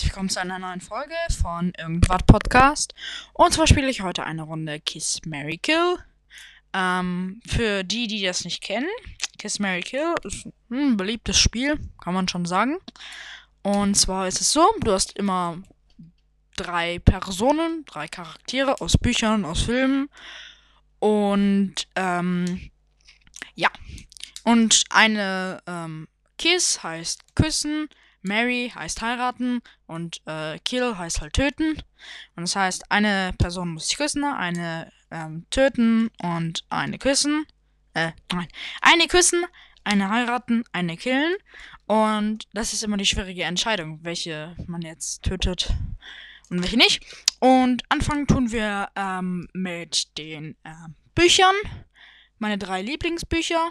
herzlich willkommen zu einer neuen Folge von Irgendwas Podcast. Und zwar spiele ich heute eine Runde Kiss Mary Kill. Ähm, für die, die das nicht kennen, Kiss Mary Kill ist ein beliebtes Spiel, kann man schon sagen. Und zwar ist es so, du hast immer drei Personen, drei Charaktere aus Büchern, aus Filmen. Und ähm, ja. Und eine ähm, Kiss heißt küssen, Mary heißt heiraten und äh, Kill heißt halt töten. Und das heißt, eine Person muss sich küssen, eine ähm, töten und eine küssen. Äh, nein. Eine küssen, eine heiraten, eine killen. Und das ist immer die schwierige Entscheidung, welche man jetzt tötet und welche nicht. Und anfangen tun wir ähm, mit den äh, Büchern. Meine drei Lieblingsbücher.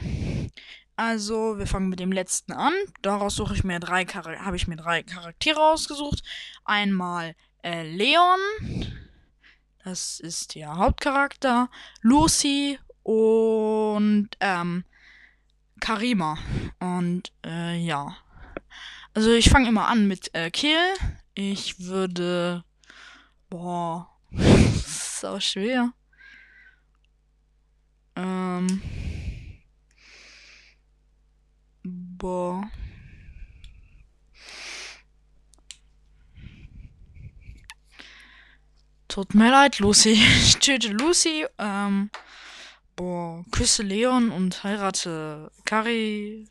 Also, wir fangen mit dem letzten an. Daraus suche ich mir drei habe ich mir drei Charaktere ausgesucht. Einmal äh, Leon. Das ist der Hauptcharakter. Lucy und ähm, Karima. Und äh, ja. Also ich fange immer an mit äh, Kill. Ich würde. Boah. so schwer. Ähm. Boah. Tut mir leid, Lucy. Ich töte Lucy, ähm, boah, küsse Leon und heirate Kari.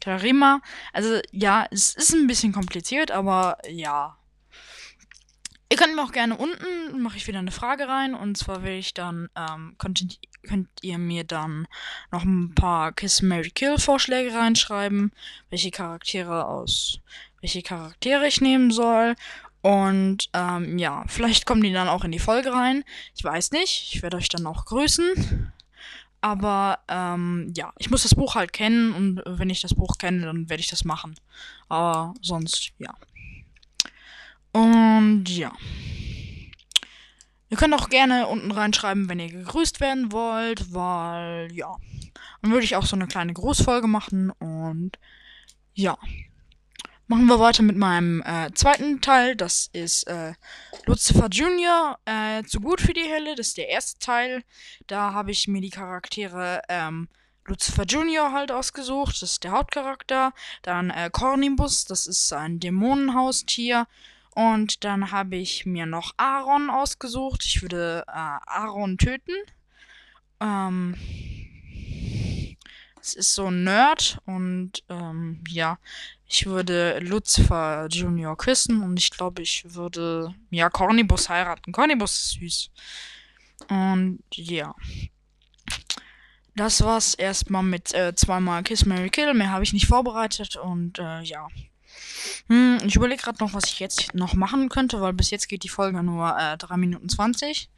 Karima. Also, ja, es ist ein bisschen kompliziert, aber ja. Ihr könnt mir auch gerne unten, mache ich wieder eine Frage rein. Und zwar will ich dann, ähm, könnt, könnt ihr mir dann noch ein paar Kiss Mary Kill Vorschläge reinschreiben, welche Charaktere aus, welche Charaktere ich nehmen soll. Und ähm, ja, vielleicht kommen die dann auch in die Folge rein. Ich weiß nicht. Ich werde euch dann auch grüßen. Aber ähm, ja, ich muss das Buch halt kennen und wenn ich das Buch kenne, dann werde ich das machen. Aber sonst, ja. Und ja. Ihr könnt auch gerne unten reinschreiben, wenn ihr gegrüßt werden wollt, weil ja. Dann würde ich auch so eine kleine Grußfolge machen und ja. Machen wir weiter mit meinem äh, zweiten Teil. Das ist äh, Lucifer Jr. Äh, zu gut für die Hölle. Das ist der erste Teil. Da habe ich mir die Charaktere ähm, Lucifer Jr. halt ausgesucht. Das ist der Hauptcharakter. Dann äh, Cornibus. Das ist ein Dämonenhaustier. Und dann habe ich mir noch Aaron ausgesucht. Ich würde äh, Aaron töten. Ähm, es ist so ein Nerd und ähm, ja, ich würde Lucifer Junior küssen und ich glaube, ich würde ja Cornibus heiraten. Cornibus ist süß. Und ja. Das war's erstmal mit äh, zweimal Kiss Mary Kill. Mehr habe ich nicht vorbereitet und äh, ja. Hm, ich überlege gerade noch, was ich jetzt noch machen könnte, weil bis jetzt geht die Folge nur äh, 3 Minuten 20.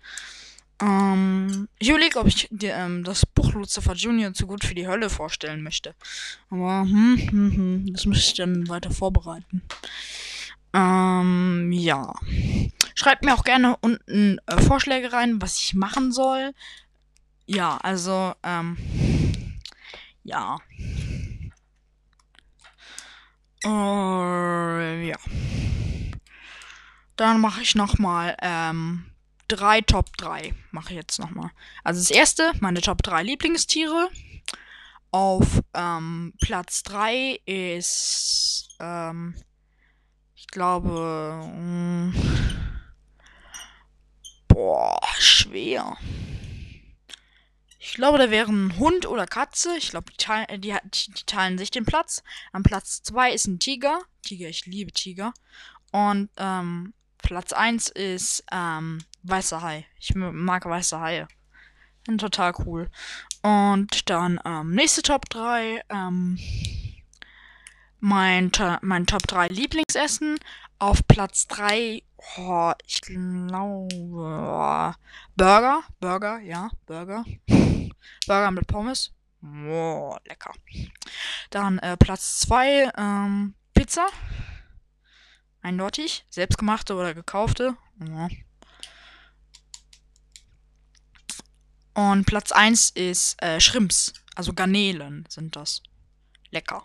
Ähm, ich überlege, ob ich dir, ähm, das Buch Lucifer Junior zu gut für die Hölle vorstellen möchte. Aber, hm, hm, hm, das müsste ich dann weiter vorbereiten. Ähm, ja. Schreibt mir auch gerne unten äh, Vorschläge rein, was ich machen soll. Ja, also, ähm, ja. Uh, ja. Dann mache ich nochmal ähm, drei Top 3. Mache ich jetzt nochmal. Also das erste, meine Top 3 Lieblingstiere. Auf ähm, Platz 3 ist, ähm, ich glaube, mh, boah, schwer. Ich glaube, da wäre ein Hund oder Katze. Ich glaube, die, teilen, die, die teilen sich den Platz. Am Platz 2 ist ein Tiger. Tiger, ich liebe Tiger. Und ähm, Platz 1 ist ähm, weißer Hai. Ich mag weiße Haie. Sind total cool. Und dann ähm, nächste Top 3. Ähm, mein, mein Top 3 Lieblingsessen. Auf Platz 3, oh, ich glaube, Burger. Burger, ja, Burger. Burger mit Pommes. Oh, lecker. Dann äh, Platz 2, ähm, Pizza. Eindeutig. Selbstgemachte oder gekaufte. Ja. Und Platz 1 ist äh, Shrimps. Also Garnelen sind das. Lecker.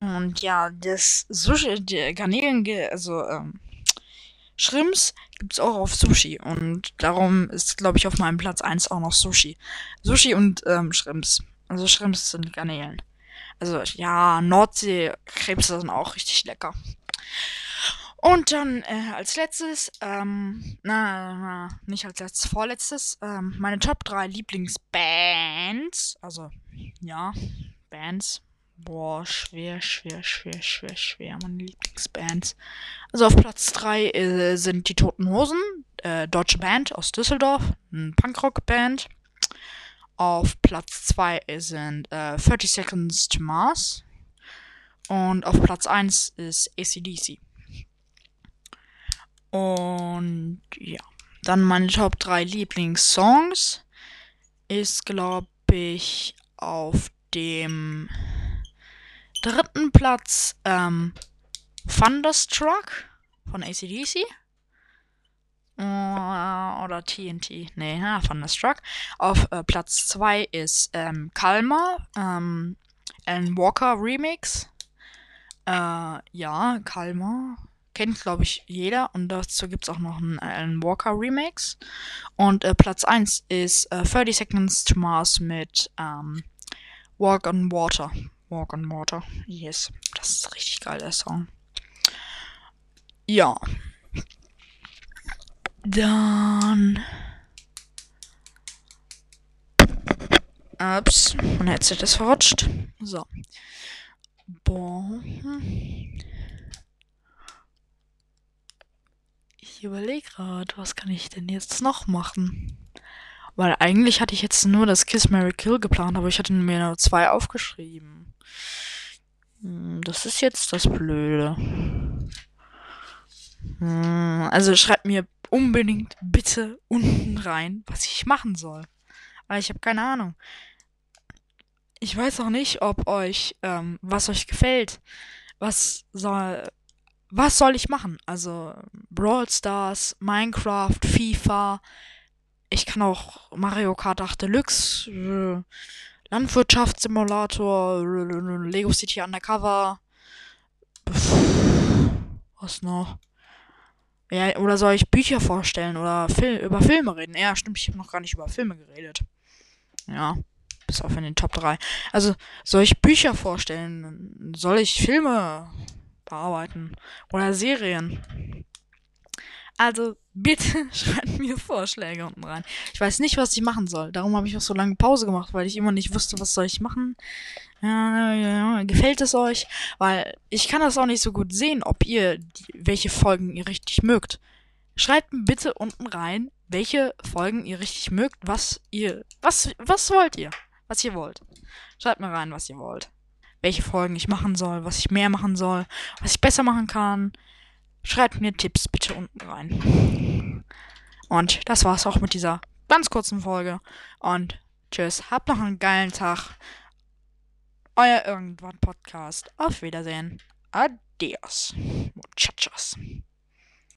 Und ja, das Sushi, die Garnelen, also ähm, Shrimps gibt es auch auf Sushi. Und darum ist, glaube ich, auf meinem Platz 1 auch noch Sushi. Sushi und ähm, Shrimps. Also Shrimps sind Garnelen. Also ja, Nordsee-Krebse sind auch richtig lecker. Und dann äh, als letztes, ähm, na, na, nicht als letztes, vorletztes, ähm, meine Top 3 Lieblingsbands. Also, ja, Bands. Boah, schwer, schwer, schwer, schwer, schwer, meine Lieblingsbands. Also auf Platz 3 äh, sind die Toten Hosen, äh, deutsche Band aus Düsseldorf, ein Punkrock-Band. Auf Platz 2 sind äh, 30 Seconds to Mars. Und auf Platz 1 ist ACDC. Und ja, dann meine Top 3 Lieblingssongs ist, glaube ich, auf dem dritten Platz ähm, Thunderstruck von ACDC. Uh, oder TNT. Nee, ja, Thunderstruck. Auf äh, Platz 2 ist ähm, Kalmar. Ähm, Alan Walker Remix. Äh, ja, Kalmar. Kennt, glaube ich, jeder. Und dazu gibt es auch noch einen Alan Walker Remix. Und äh, Platz 1 ist äh, 30 Seconds to Mars mit ähm, Walk on Water. Walk on Water. Yes. Das ist richtig geil, der Song. Ja. Dann. Ups, mein Headset ist verrutscht. So. Boah. Ich überlege gerade, was kann ich denn jetzt noch machen? Weil eigentlich hatte ich jetzt nur das Kiss Mary Kill geplant, aber ich hatte mir nur zwei aufgeschrieben. Hm, das ist jetzt das Blöde. Hm, also schreibt mir unbedingt bitte unten rein, was ich machen soll. Weil ich habe keine Ahnung. Ich weiß auch nicht, ob euch, ähm, was euch gefällt. Was soll, was soll ich machen? Also Brawl Stars, Minecraft, FIFA, ich kann auch Mario Kart 8 Deluxe, äh, Landwirtschaftssimulator, Lego City Undercover. Was noch? Ja, oder soll ich Bücher vorstellen oder Fil über Filme reden? Ja, stimmt, ich habe noch gar nicht über Filme geredet. Ja, bis auf in den Top 3. Also, soll ich Bücher vorstellen? Soll ich Filme bearbeiten? Oder Serien? Also bitte schreibt mir Vorschläge unten rein. Ich weiß nicht, was ich machen soll. Darum habe ich auch so lange Pause gemacht, weil ich immer nicht wusste, was soll ich machen. Ja. Gefällt es euch? Weil ich kann das auch nicht so gut sehen, ob ihr die, welche Folgen ihr richtig mögt. Schreibt mir bitte unten rein, welche Folgen ihr richtig mögt, was ihr was was wollt ihr? Was ihr wollt. Schreibt mir rein, was ihr wollt. Welche Folgen ich machen soll, was ich mehr machen soll, was ich besser machen kann. Schreibt mir Tipps bitte unten rein. Und das war's auch mit dieser ganz kurzen Folge. Und tschüss, habt noch einen geilen Tag. Euer Irgendwann Podcast. Auf Wiedersehen. Adios. Muchachos.